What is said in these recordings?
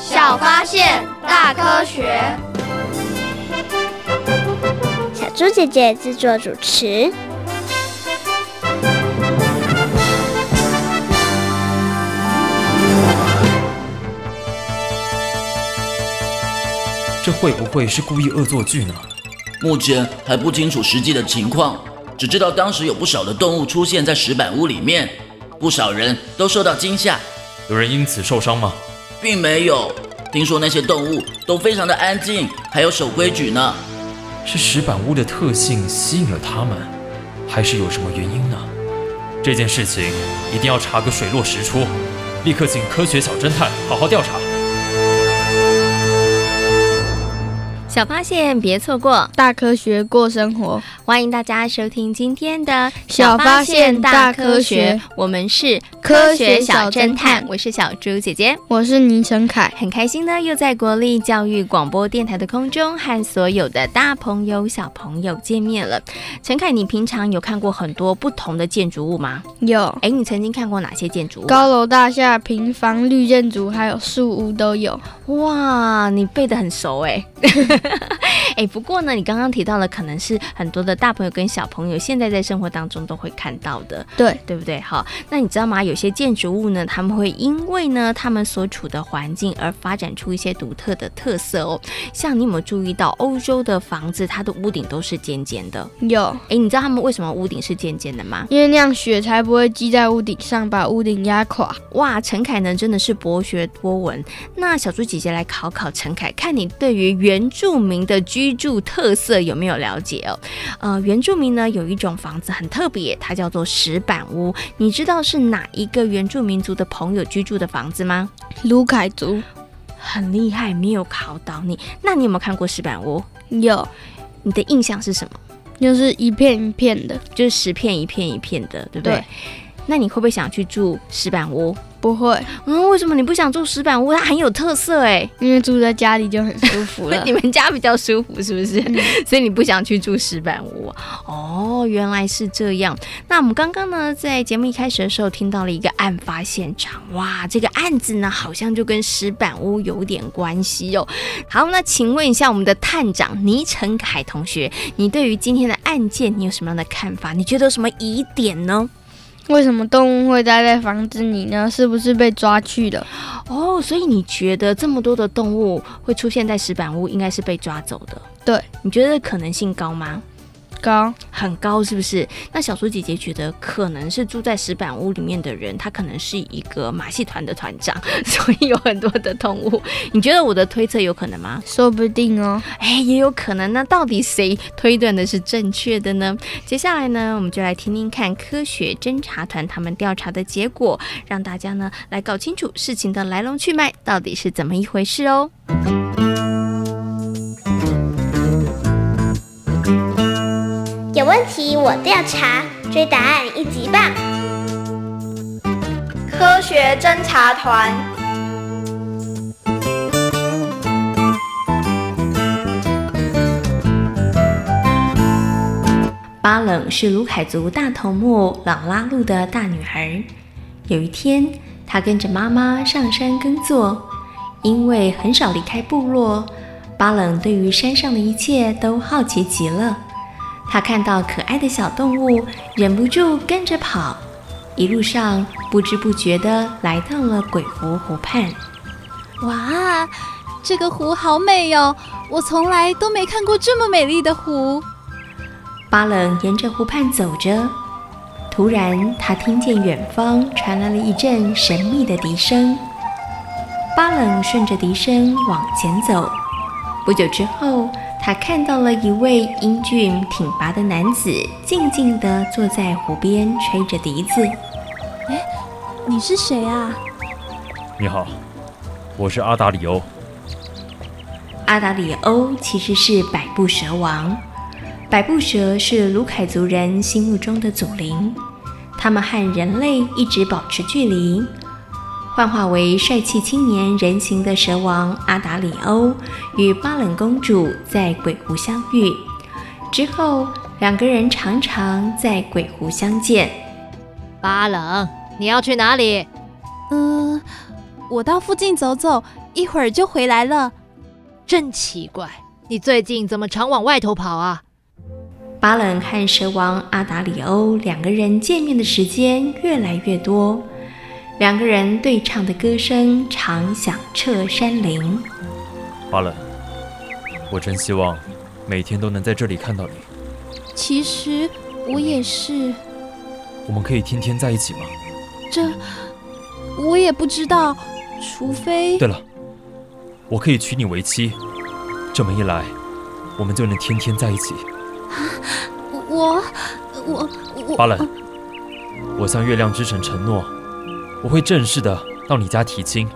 小发现，大科学。小猪姐姐制作主持。这会不会是故意恶作剧呢？目前还不清楚实际的情况，只知道当时有不少的动物出现在石板屋里面，不少人都受到惊吓。有人因此受伤吗？并没有，听说那些动物都非常的安静，还有守规矩呢。是石板屋的特性吸引了他们，还是有什么原因呢？这件事情一定要查个水落石出，立刻请科学小侦探好好调查。小发现，别错过大科学过生活。欢迎大家收听今天的《小发现大科学》，我们是科学小侦探，我是小猪姐姐，我是倪晨凯，很开心呢，又在国立教育广播电台的空中和所有的大朋友小朋友见面了。陈凯，你平常有看过很多不同的建筑物吗？有。哎，你曾经看过哪些建筑物？高楼大厦、平房、绿建筑，还有树屋都有。哇，你背得很熟哎。哎，不过呢，你刚刚提到了，可能是很多的大朋友跟小朋友现在在生活当中都会看到的，对对不对？好，那你知道吗？有些建筑物呢，他们会因为呢他们所处的环境而发展出一些独特的特色哦。像你有没有注意到，欧洲的房子它的屋顶都是尖尖的？有。哎，你知道他们为什么屋顶是尖尖的吗？因为那样雪才不会积在屋顶上，把屋顶压垮。哇，陈凯呢真的是博学多闻。那小猪姐姐来考考陈凯，看你对于原住民的居住特色有没有了解哦？呃，原住民呢有一种房子很特别，它叫做石板屋。你知道是哪一个原住民族的朋友居住的房子吗？卢凯族，很厉害，没有考倒你。那你有没有看过石板屋？有。你的印象是什么？就是一片一片的，就是十片一片一片的，对不对？对。那你会不会想去住石板屋？不会，嗯，为什么你不想住石板屋？它很有特色哎，因为住在家里就很舒服了。你们家比较舒服是不是？嗯、所以你不想去住石板屋？哦，原来是这样。那我们刚刚呢，在节目一开始的时候听到了一个案发现场，哇，这个案子呢好像就跟石板屋有点关系哦。好，那请问一下我们的探长倪成凯同学，你对于今天的案件你有什么样的看法？你觉得有什么疑点呢？为什么动物会待在房子里呢？是不是被抓去了？哦，所以你觉得这么多的动物会出现在石板屋，应该是被抓走的？对，你觉得可能性高吗？高，很高，是不是？那小猪姐姐觉得可能是住在石板屋里面的人，他可能是一个马戏团的团长，所以有很多的动物。你觉得我的推测有可能吗？说不定哦，哎，也有可能。那到底谁推断的是正确的呢？接下来呢，我们就来听听看科学侦查团他们调查的结果，让大家呢来搞清楚事情的来龙去脉到底是怎么一回事哦。问题我调查，追答案一级棒！科学侦查团。巴冷是卢凯族大头目朗拉路的大女儿。有一天，她跟着妈妈上山耕作，因为很少离开部落，巴冷对于山上的一切都好奇极了。他看到可爱的小动物，忍不住跟着跑。一路上不知不觉地来到了鬼湖湖畔。哇，这个湖好美哟！我从来都没看过这么美丽的湖。巴冷沿着湖畔走着，突然他听见远方传来了一阵神秘的笛声。巴冷顺着笛声往前走，不久之后。他看到了一位英俊挺拔的男子，静静地坐在湖边，吹着笛子。哎，你是谁啊？你好，我是阿达里欧，阿达里欧其实是百步蛇王。百步蛇是卢凯族人心目中的祖灵，他们和人类一直保持距离。幻化为帅气青年人形的蛇王阿达里欧与巴冷公主在鬼湖相遇之后，两个人常常在鬼湖相见。巴冷，你要去哪里？嗯、呃，我到附近走走，一会儿就回来了。真奇怪，你最近怎么常往外头跑啊？巴冷和蛇王阿达里欧两个人见面的时间越来越多。两个人对唱的歌声常响彻山林。巴冷，我真希望每天都能在这里看到你。其实我也是。我们可以天天在一起吗？这我也不知道，除非……对了，我可以娶你为妻。这么一来，我们就能天天在一起。我我我……巴冷，我向月亮之神承诺。我会正式的到你家提亲，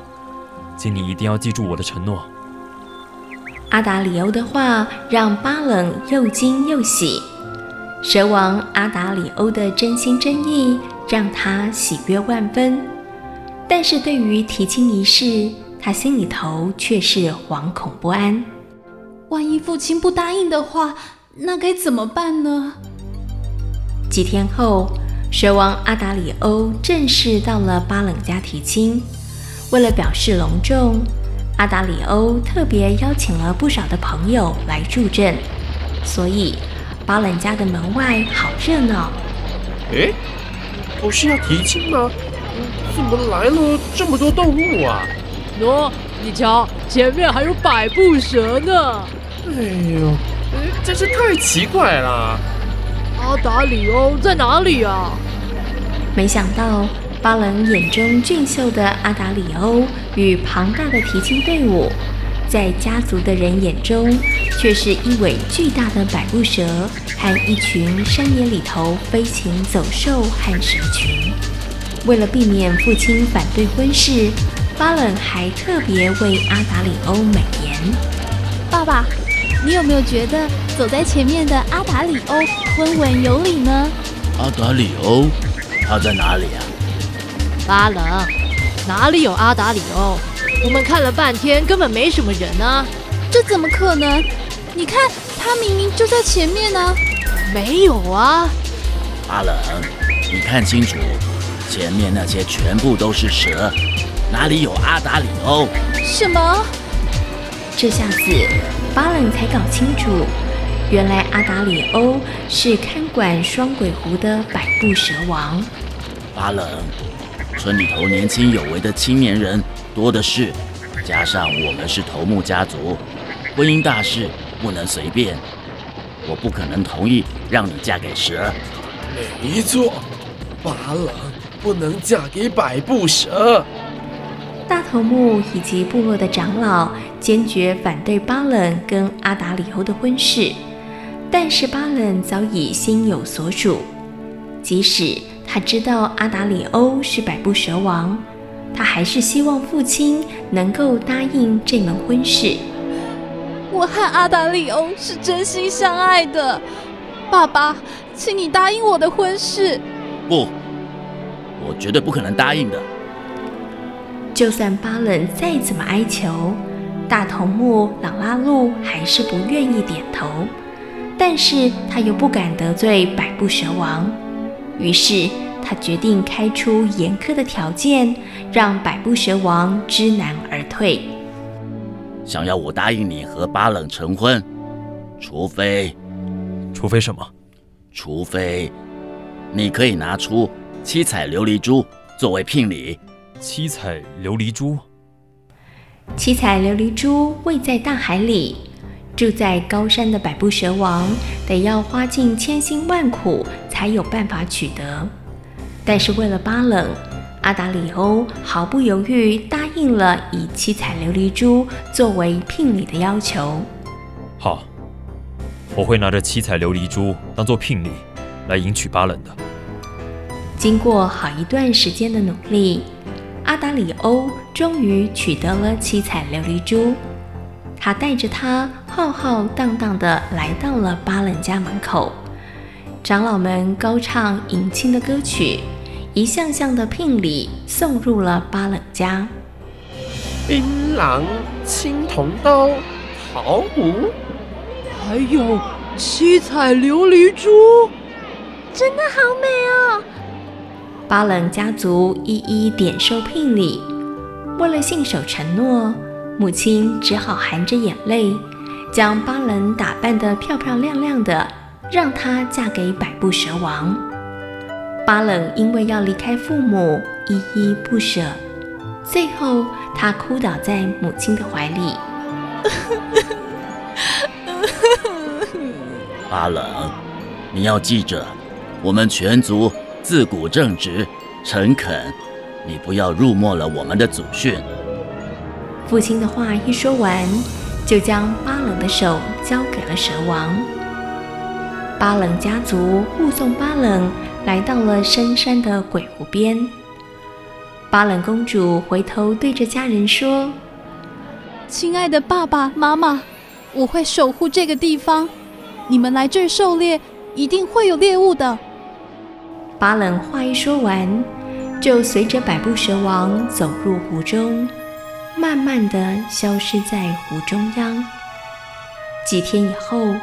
请你一定要记住我的承诺。阿达里欧的话让巴冷又惊又喜，蛇王阿达里欧的真心真意让他喜悦万分。但是对于提亲一事，他心里头却是惶恐不安。万一父亲不答应的话，那该怎么办呢？几天后。蛇王阿达里欧正式到了巴冷家提亲，为了表示隆重，阿达里欧特别邀请了不少的朋友来助阵，所以巴冷家的门外好热闹。诶，不是要提亲吗？怎么来了这么多动物啊？喏，你瞧，前面还有百步蛇呢。哎呦，真是太奇怪了。阿达里欧在哪里啊？没想到巴冷眼中俊秀的阿达里欧与庞大的提亲队伍，在家族的人眼中却是一尾巨大的百步蛇和一群山野里头飞禽走兽和蛇群。为了避免父亲反对婚事，巴冷还特别为阿达里欧美言：“爸爸。”你有没有觉得走在前面的阿达里欧温文有礼呢？阿达里欧，他在哪里啊？巴冷，哪里有阿达里欧？我们看了半天，根本没什么人啊！这怎么可能？你看，他明明就在前面呢。没有啊！巴冷，你看清楚，前面那些全部都是蛇，哪里有阿达里欧？什么？这下子。巴冷才搞清楚，原来阿达里欧是看管双鬼湖的百步蛇王。巴冷，村里头年轻有为的青年人多的是，加上我们是头目家族，婚姻大事不能随便。我不可能同意让你嫁给蛇。没错，巴冷不能嫁给百步蛇。大头目以及部落的长老坚决反对巴冷跟阿达里欧的婚事，但是巴冷早已心有所属。即使他知道阿达里欧是百步蛇王，他还是希望父亲能够答应这门婚事。我和阿达里欧是真心相爱的，爸爸，请你答应我的婚事。不，我绝对不可能答应的。就算巴冷再怎么哀求，大头目朗拉路还是不愿意点头。但是他又不敢得罪百步蛇王，于是他决定开出严苛的条件，让百步蛇王知难而退。想要我答应你和巴冷成婚，除非，除非什么？除非你可以拿出七彩琉璃珠作为聘礼。七彩琉璃珠，七彩琉璃珠位在大海里，住在高山的百步蛇王得要花尽千辛万苦才有办法取得。但是为了巴冷，阿达里欧毫不犹豫答应了以七彩琉璃珠作为聘礼的要求。好，我会拿着七彩琉璃珠当做聘礼来迎娶巴冷的。经过好一段时间的努力。阿达里欧终于取得了七彩琉璃珠，他带着他浩浩荡荡地来到了巴冷家门口。长老们高唱迎亲的歌曲，一项项的聘礼送入了巴冷家。槟榔、青铜刀、桃壶，还有七彩琉璃珠，真的好美哦！巴冷家族一一点收聘礼，为了信守承诺，母亲只好含着眼泪，将巴冷打扮得漂漂亮亮的。让她嫁给百步蛇王。巴冷因为要离开父母，依依不舍，最后她哭倒在母亲的怀里。巴冷，你要记着，我们全族自古正直、诚恳，你不要辱没了我们的祖训。父亲的话一说完，就将巴冷的手交给了蛇王。巴冷家族护送巴冷来到了深山的鬼湖边。巴冷公主回头对着家人说：“亲爱的爸爸妈妈，我会守护这个地方。你们来这儿狩猎，一定会有猎物的。”巴冷话一说完，就随着百步蛇王走入湖中，慢慢地消失在湖中央。几天以后。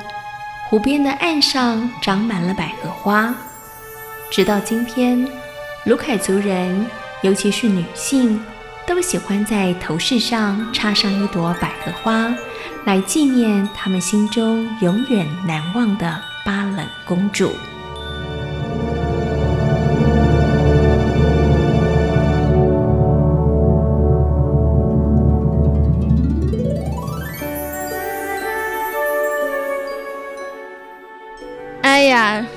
湖边的岸上长满了百合花，直到今天，鲁凯族人，尤其是女性，都喜欢在头饰上插上一朵百合花，来纪念他们心中永远难忘的巴冷公主。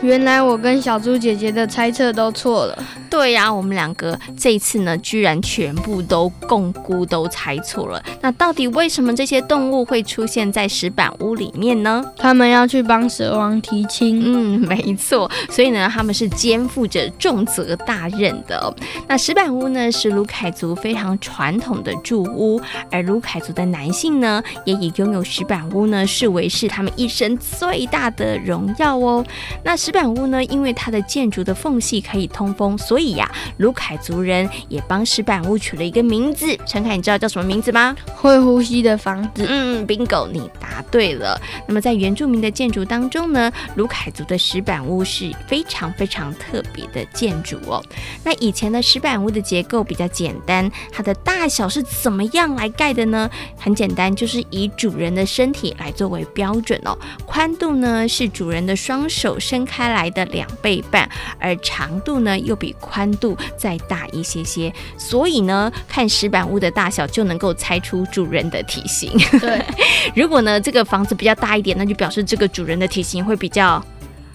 原来我跟小猪姐姐的猜测都错了。对呀、啊，我们两个这一次呢，居然全部都共估都猜错了。那到底为什么这些动物会出现在石板屋里面呢？他们要去帮蛇王提亲。嗯，没错。所以呢，他们是肩负着重责大任的、哦。那石板屋呢，是卢凯族非常传统的住屋，而卢凯族的男性呢，也以拥有石板屋呢，视为是他们一生最大的荣耀哦。那石板屋呢，因为它的建筑的缝隙可以通风，所以所以呀，卢凯族人也帮石板屋取了一个名字。陈凯，你知道叫什么名字吗？会呼吸的房子。嗯，bingo，你答对了。那么在原住民的建筑当中呢，卢凯族的石板屋是非常非常特别的建筑哦。那以前的石板屋的结构比较简单，它的大小是怎么样来盖的呢？很简单，就是以主人的身体来作为标准哦。宽度呢是主人的双手伸开来的两倍半，而长度呢又比宽度再大一些些，所以呢，看石板屋的大小就能够猜出主人的体型。对，如果呢这个房子比较大一点，那就表示这个主人的体型会比较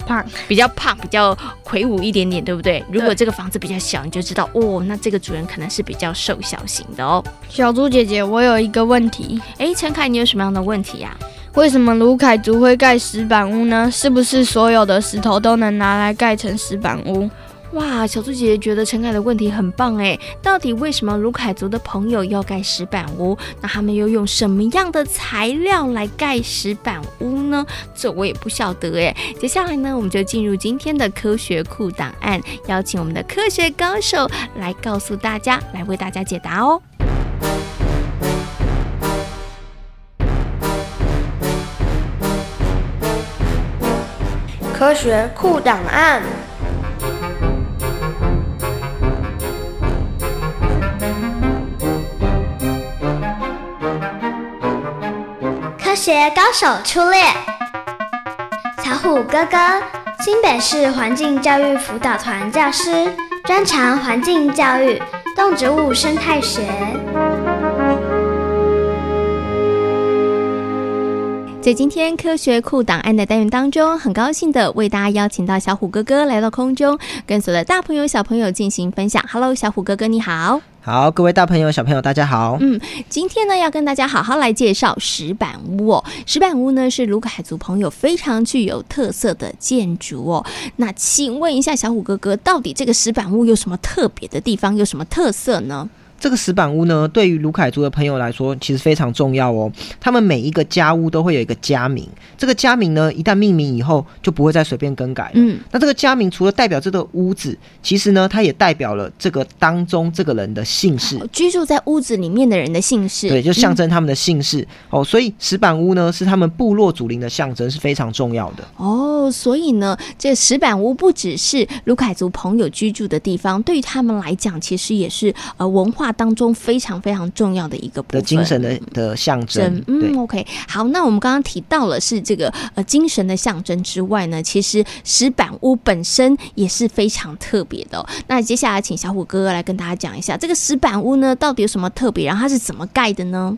胖，比较胖，比较魁梧一点点，对不对？如果这个房子比较小，你就知道哦，那这个主人可能是比较瘦小型的哦。小猪姐姐，我有一个问题。哎，陈凯，你有什么样的问题呀？为什么卢凯族会盖石板屋呢？是不是所有的石头都能拿来盖成石板屋？哇，小猪姐姐觉得陈凯的问题很棒哎！到底为什么鲁凯族的朋友要盖石板屋？那他们又用什么样的材料来盖石板屋呢？这我也不晓得哎。接下来呢，我们就进入今天的科学库档案，邀请我们的科学高手来告诉大家，来为大家解答哦。科学库档案。学高手出列，小虎哥哥，新北市环境教育辅导团教师，专长环境教育、动植物生态学。在今天科学库档案的单元当中，很高兴的为大家邀请到小虎哥哥来到空中，跟所有的大朋友小朋友进行分享。Hello，小虎哥哥你好。好，各位大朋友小朋友大家好。嗯，今天呢要跟大家好好来介绍石板屋哦。石板屋呢是卢凯族朋友非常具有特色的建筑哦。那请问一下小虎哥哥，到底这个石板屋有什么特别的地方，有什么特色呢？这个石板屋呢，对于卢凯族的朋友来说，其实非常重要哦。他们每一个家屋都会有一个家名，这个家名呢，一旦命名以后，就不会再随便更改了。嗯，那这个家名除了代表这个屋子，其实呢，它也代表了这个当中这个人的姓氏，居住在屋子里面的人的姓氏。对，就象征他们的姓氏、嗯、哦。所以石板屋呢，是他们部落祖灵的象征，是非常重要的哦。所以呢，这石板屋不只是卢凯族朋友居住的地方，对于他们来讲，其实也是呃文化。当中非常非常重要的一个部分，的精神的的象征。嗯，OK，好，那我们刚刚提到了是这个呃精神的象征之外呢，其实石板屋本身也是非常特别的哦。那接下来请小虎哥哥来跟大家讲一下，这个石板屋呢到底有什么特别，然后它是怎么盖的呢？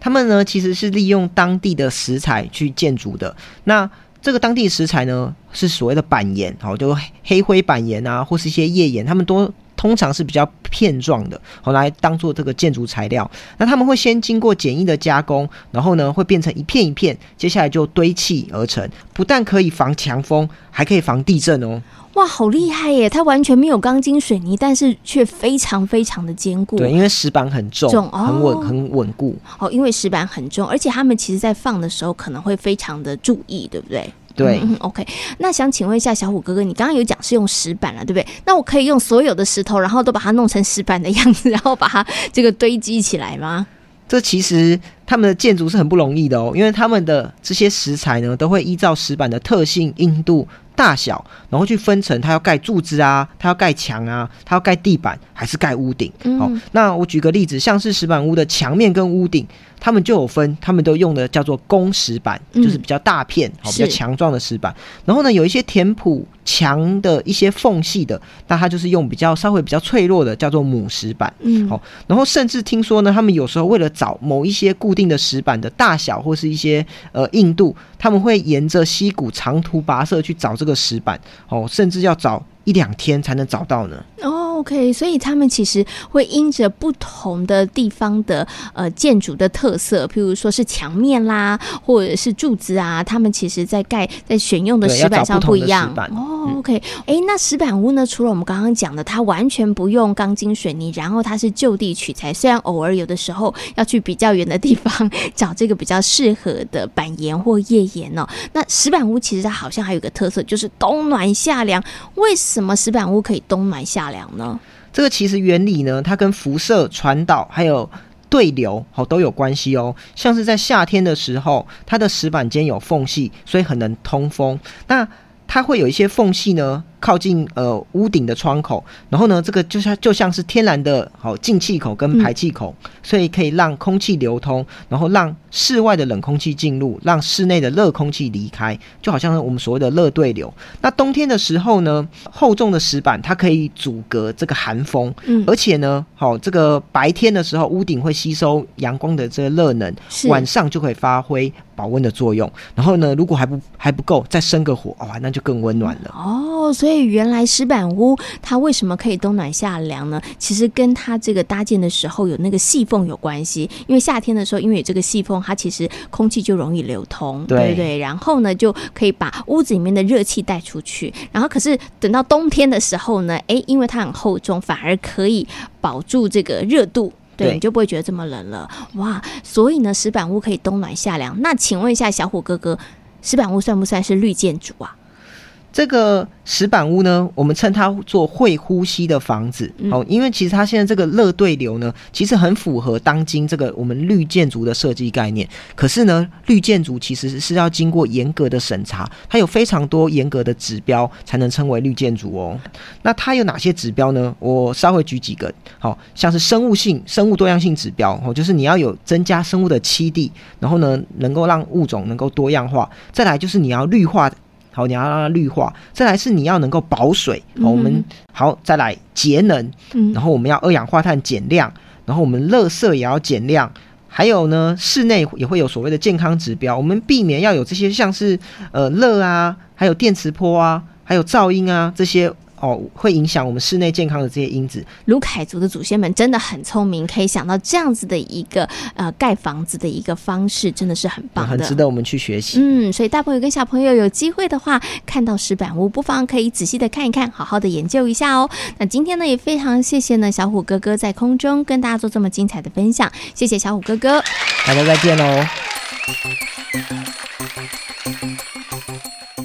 他们呢其实是利用当地的石材去建筑的。那这个当地石材呢是所谓的板岩，好，就黑灰板岩啊，或是一些页岩，他们都。通常是比较片状的，后来当做这个建筑材料。那他们会先经过简易的加工，然后呢会变成一片一片，接下来就堆砌而成。不但可以防强风，还可以防地震哦。哇，好厉害耶！它完全没有钢筋水泥，但是却非常非常的坚固。对，因为石板很重，重哦、很稳，很稳固。哦，因为石板很重，而且他们其实在放的时候可能会非常的注意，对不对？对、嗯、，OK。那想请问一下小虎哥哥，你刚刚有讲是用石板了，对不对？那我可以用所有的石头，然后都把它弄成石板的样子，然后把它这个堆积起来吗？这其实他们的建筑是很不容易的哦，因为他们的这些石材呢，都会依照石板的特性、硬度、大小，然后去分成它要盖柱子啊，它要盖墙啊，它要盖地板还是盖屋顶。好、嗯，那我举个例子，像是石板屋的墙面跟屋顶。他们就有分，他们都用的叫做公石板，嗯、就是比较大片、好比较强壮的石板。然后呢，有一些填补墙的一些缝隙的，那它就是用比较稍微比较脆弱的，叫做母石板。嗯，好。然后甚至听说呢，他们有时候为了找某一些固定的石板的大小或是一些呃硬度，他们会沿着溪谷长途跋涉去找这个个石板。哦，甚至要找一两天才能找到呢。哦。OK，所以他们其实会因着不同的地方的呃建筑的特色，譬如说是墙面啦，或者是柱子啊，他们其实在盖在选用的石板上不一样。哦，OK，哎、欸，那石板屋呢？除了我们刚刚讲的，它完全不用钢筋水泥，然后它是就地取材，虽然偶尔有的时候要去比较远的地方 找这个比较适合的板岩或页岩哦。那石板屋其实它好像还有个特色，就是冬暖夏凉。为什什么石板屋可以冬暖夏凉呢？这个其实原理呢，它跟辐射传导还有对流好都有关系哦。像是在夏天的时候，它的石板间有缝隙，所以很能通风。那它会有一些缝隙呢，靠近呃屋顶的窗口，然后呢，这个就像就像是天然的好进气口跟排气口，嗯，所以可以让空气流通，然后让室外的冷空气进入，让室内的热空气离开，就好像我们所谓的热对流。那冬天的时候呢，厚重的石板它可以阻隔这个寒风，嗯，而且呢，好这个白天的时候屋顶会吸收阳光的这个热能，晚上就可以发挥保温的作用。然后呢，如果还不还不够，再生个火，哇，那就更温暖了。哦，所以。所以原来石板屋它为什么可以冬暖夏凉呢？其实跟它这个搭建的时候有那个细缝有关系。因为夏天的时候，因为有这个细缝，它其实空气就容易流通，对，对不对？然后呢，就可以把屋子里面的热气带出去。然后可是等到冬天的时候呢，哎，因为它很厚重，反而可以保住这个热度，对，对你就不会觉得这么冷了。哇！所以呢，石板屋可以冬暖夏凉。那请问一下小虎哥哥，石板屋算不算是绿建筑啊？这个石板屋呢，我们称它做会呼吸的房子，哦，因为其实它现在这个热对流呢，其实很符合当今这个我们绿建筑的设计概念。可是呢，绿建筑其实是要经过严格的审查，它有非常多严格的指标才能称为绿建筑哦。那它有哪些指标呢？我稍微举几个，好像是生物性、生物多样性指标，哦，就是你要有增加生物的栖地，然后呢，能够让物种能够多样化。再来就是你要绿化。好，你要让它绿化，再来是你要能够保水。好，我们好再来节能，然后我们要二氧化碳减量，然后我们垃圾也要减量，还有呢，室内也会有所谓的健康指标，我们避免要有这些像是呃热啊，还有电磁波啊，还有噪音啊这些哦，会影响我们室内健康的这些因子。卢凯族的祖先们真的很聪明，可以想到这样子的一个呃盖房子的一个方式，真的是很棒的，很值得我们去学习。嗯，所以大朋友跟小朋友有机会的话，看到石板屋，不妨可以仔细的看一看，好好的研究一下哦。那今天呢，也非常谢谢呢小虎哥哥在空中跟大家做这么精彩的分享，谢谢小虎哥哥，大家再见喽。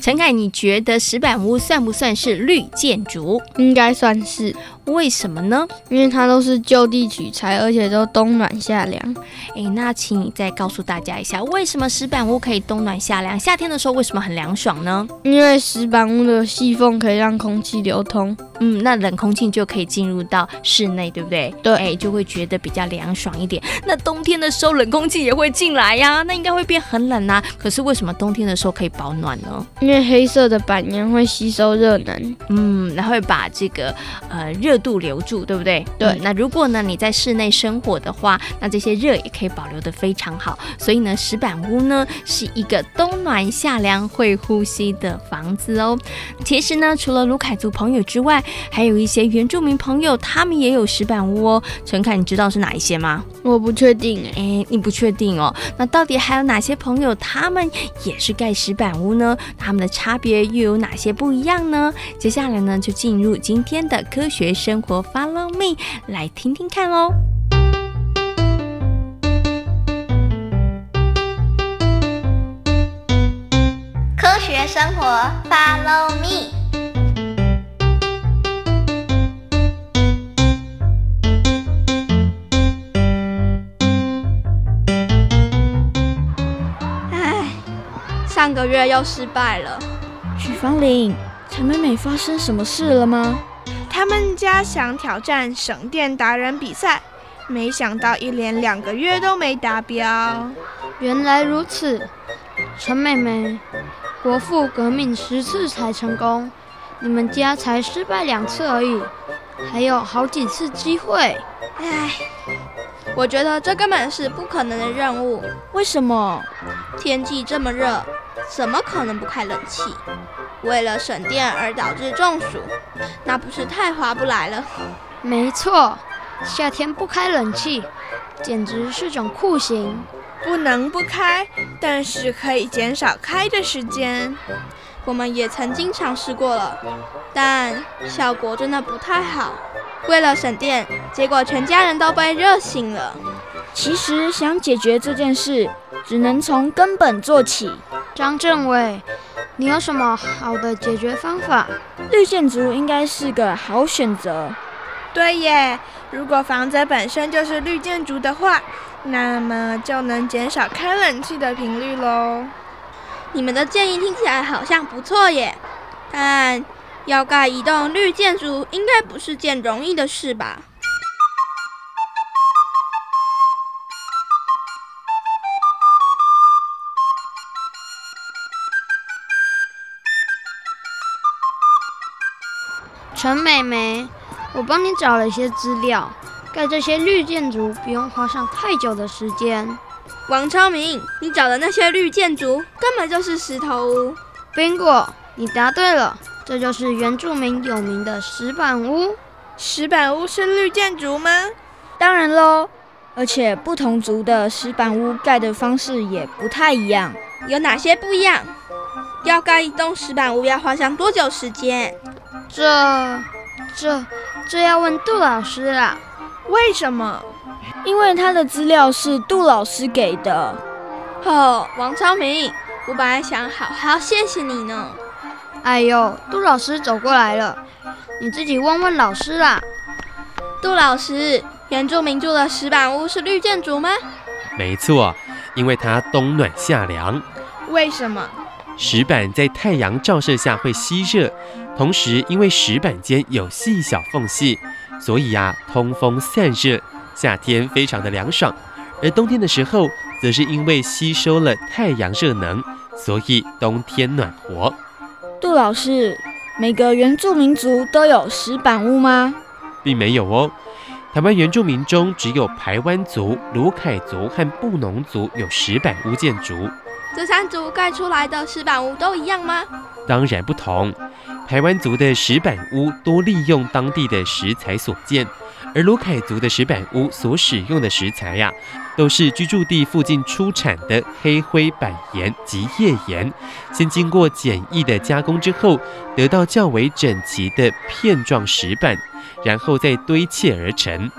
陈凯，你觉得石板屋算不算是绿建筑？应该算是。为什么呢？因为它都是就地取材，而且都冬暖夏凉。诶，那请你再告诉大家一下，为什么石板屋可以冬暖夏凉？夏天的时候为什么很凉爽呢？因为石板屋的细缝可以让空气流通，嗯，那冷空气就可以进入到室内，对不对？对，哎，就会觉得比较凉爽一点。那冬天的时候冷空气也会进来呀，那应该会变很冷啊。可是为什么冬天的时候可以保暖呢？因为黑色的板岩会吸收热能，嗯，然后会把这个呃热。热度留住，对不对？对。嗯、那如果呢，你在室内生火的话，那这些热也可以保留的非常好。所以呢，石板屋呢是一个冬暖夏凉、会呼吸的房子哦。其实呢，除了卢凯族朋友之外，还有一些原住民朋友，他们也有石板屋哦。陈凯，你知道是哪一些吗？我不确定诶，诶，你不确定哦。那到底还有哪些朋友，他们也是盖石板屋呢？他们的差别又有哪些不一样呢？接下来呢，就进入今天的科学。生活，Follow me，来听听看哦。科学生活，Follow me。唉，上个月又失败了。许芳玲，陈美美发生什么事了吗？他们家想挑战省电达人比赛，没想到一连两个月都没达标。原来如此，陈妹妹，国父革命十次才成功，你们家才失败两次而已，还有好几次机会。唉，我觉得这根本是不可能的任务。为什么？天气这么热，怎么可能不开冷气？为了省电而导致中暑，那不是太划不来了？没错，夏天不开冷气，简直是种酷刑。不能不开，但是可以减少开的时间。我们也曾经尝试过了，但效果真的不太好。为了省电，结果全家人都被热醒了。其实想解决这件事，只能从根本做起。张政委。你有什么好的解决方法？绿建筑应该是个好选择。对耶，如果房子本身就是绿建筑的话，那么就能减少开冷气的频率喽。你们的建议听起来好像不错耶，但要盖一栋绿建筑应该不是件容易的事吧？陈美美，我帮你找了一些资料，盖这些绿建筑不用花上太久的时间。王超明，你找的那些绿建筑根本就是石头屋。Bingo，你答对了，这就是原住民有名的石板屋。石板屋是绿建筑吗？当然喽，而且不同族的石板屋盖的方式也不太一样。有哪些不一样？要盖一栋石板屋要花上多久时间？这、这、这要问杜老师啦。为什么？因为他的资料是杜老师给的。哦，王昭明，我本来想好好谢谢你呢。哎呦，杜老师走过来了，你自己问问老师啦。杜老师，原住民住的石板屋是绿建筑吗？没错，因为它冬暖夏凉。为什么？石板在太阳照射下会吸热。同时，因为石板间有细小缝隙，所以啊，通风散热，夏天非常的凉爽。而冬天的时候，则是因为吸收了太阳热能，所以冬天暖和。杜老师，每个原住民族都有石板屋吗？并没有哦。台湾原住民中，只有排湾族、卢凯族和布农族有石板屋建筑。这三族盖出来的石板屋都一样吗？当然不同。台湾族的石板屋多利用当地的食材所建，而鲁凯族的石板屋所使用的食材呀、都是居住地附近出产的黑灰板岩及页岩，先经过简易的加工之后，得到较为整齐的片状石板，然后再堆砌而成。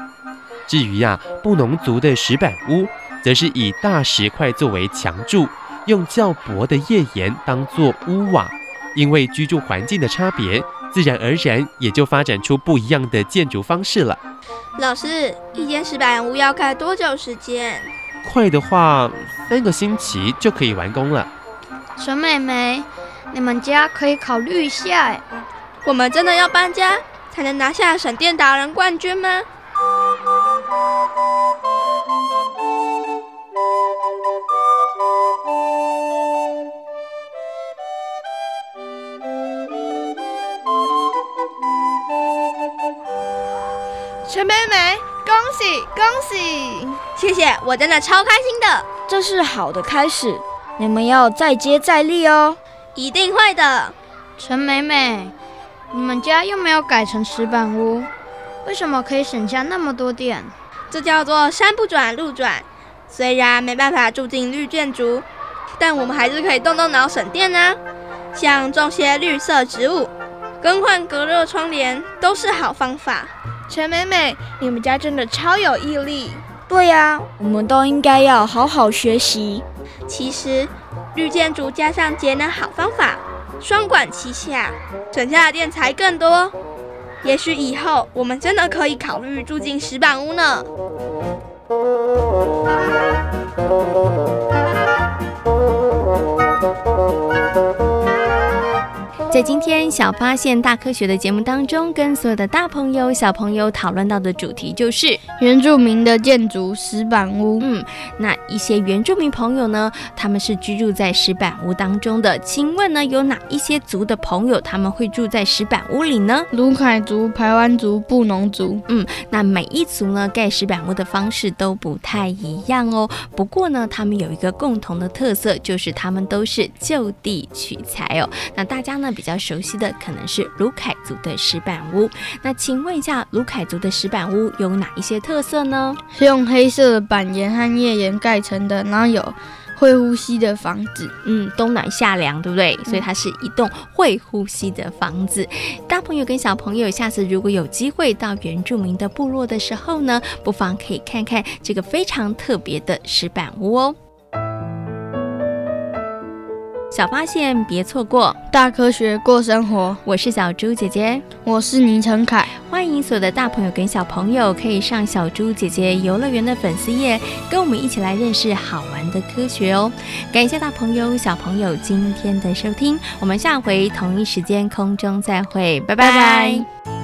至于呀、布农族的石板屋，则是以大石块作为墙柱，用较薄的页岩当作屋瓦。因为居住环境的差别，自然而然也就发展出不一样的建筑方式了。老师，一间石板屋要盖多久时间？快的话，三个星期就可以完工了。陈妹妹，你们家可以考虑一下哎。我们真的要搬家才能拿下闪电达人冠军吗？陈妹妹，恭喜恭喜！谢谢，我真的超开心的。这是好的开始，你们要再接再厉哦。一定会的。陈美美，你们家又没有改成石板屋，为什么可以省下那么多电？这叫做山不转路转。虽然没办法住进绿建筑，但我们还是可以动动脑省电啊。像种些绿色植物，更换隔热窗帘，都是好方法。陈美美，你们家真的超有毅力。对呀，我们都应该要好好学习。其实，绿建筑加上节能好方法，双管齐下，省下的电才更多。也许以后我们真的可以考虑住进石板屋呢。在今天小发现大科学的节目当中，跟所有的大朋友、小朋友讨论到的主题就是原住民的建筑石板屋。嗯，那一些原住民朋友呢，他们是居住在石板屋当中的。请问呢，有哪一些族的朋友他们会住在石板屋里呢？卢凯族、排湾族、布农族。嗯，那每一族呢，盖石板屋的方式都不太一样哦。不过呢，他们有一个共同的特色，就是他们都是就地取材哦。那大家呢，比比较熟悉的可能是卢凯族的石板屋。那请问一下，卢凯族的石板屋有哪一些特色呢？是用黑色的板岩和页岩盖成的，然后有会呼吸的房子。嗯，冬暖夏凉，对不对？所以它是一栋会呼吸的房子。嗯。大朋友跟小朋友，下次如果有机会到原住民的部落的时候呢，不妨可以看看这个非常特别的石板屋哦。小发现，别错过大科学过生活。我是小猪姐姐，我是倪成凯。欢迎所有的大朋友跟小朋友可以上小猪姐姐游乐园的粉丝页，跟我们一起来认识好玩的科学哦。感谢大朋友小朋友今天的收听，我们下回同一时间空中再会，拜拜。拜拜。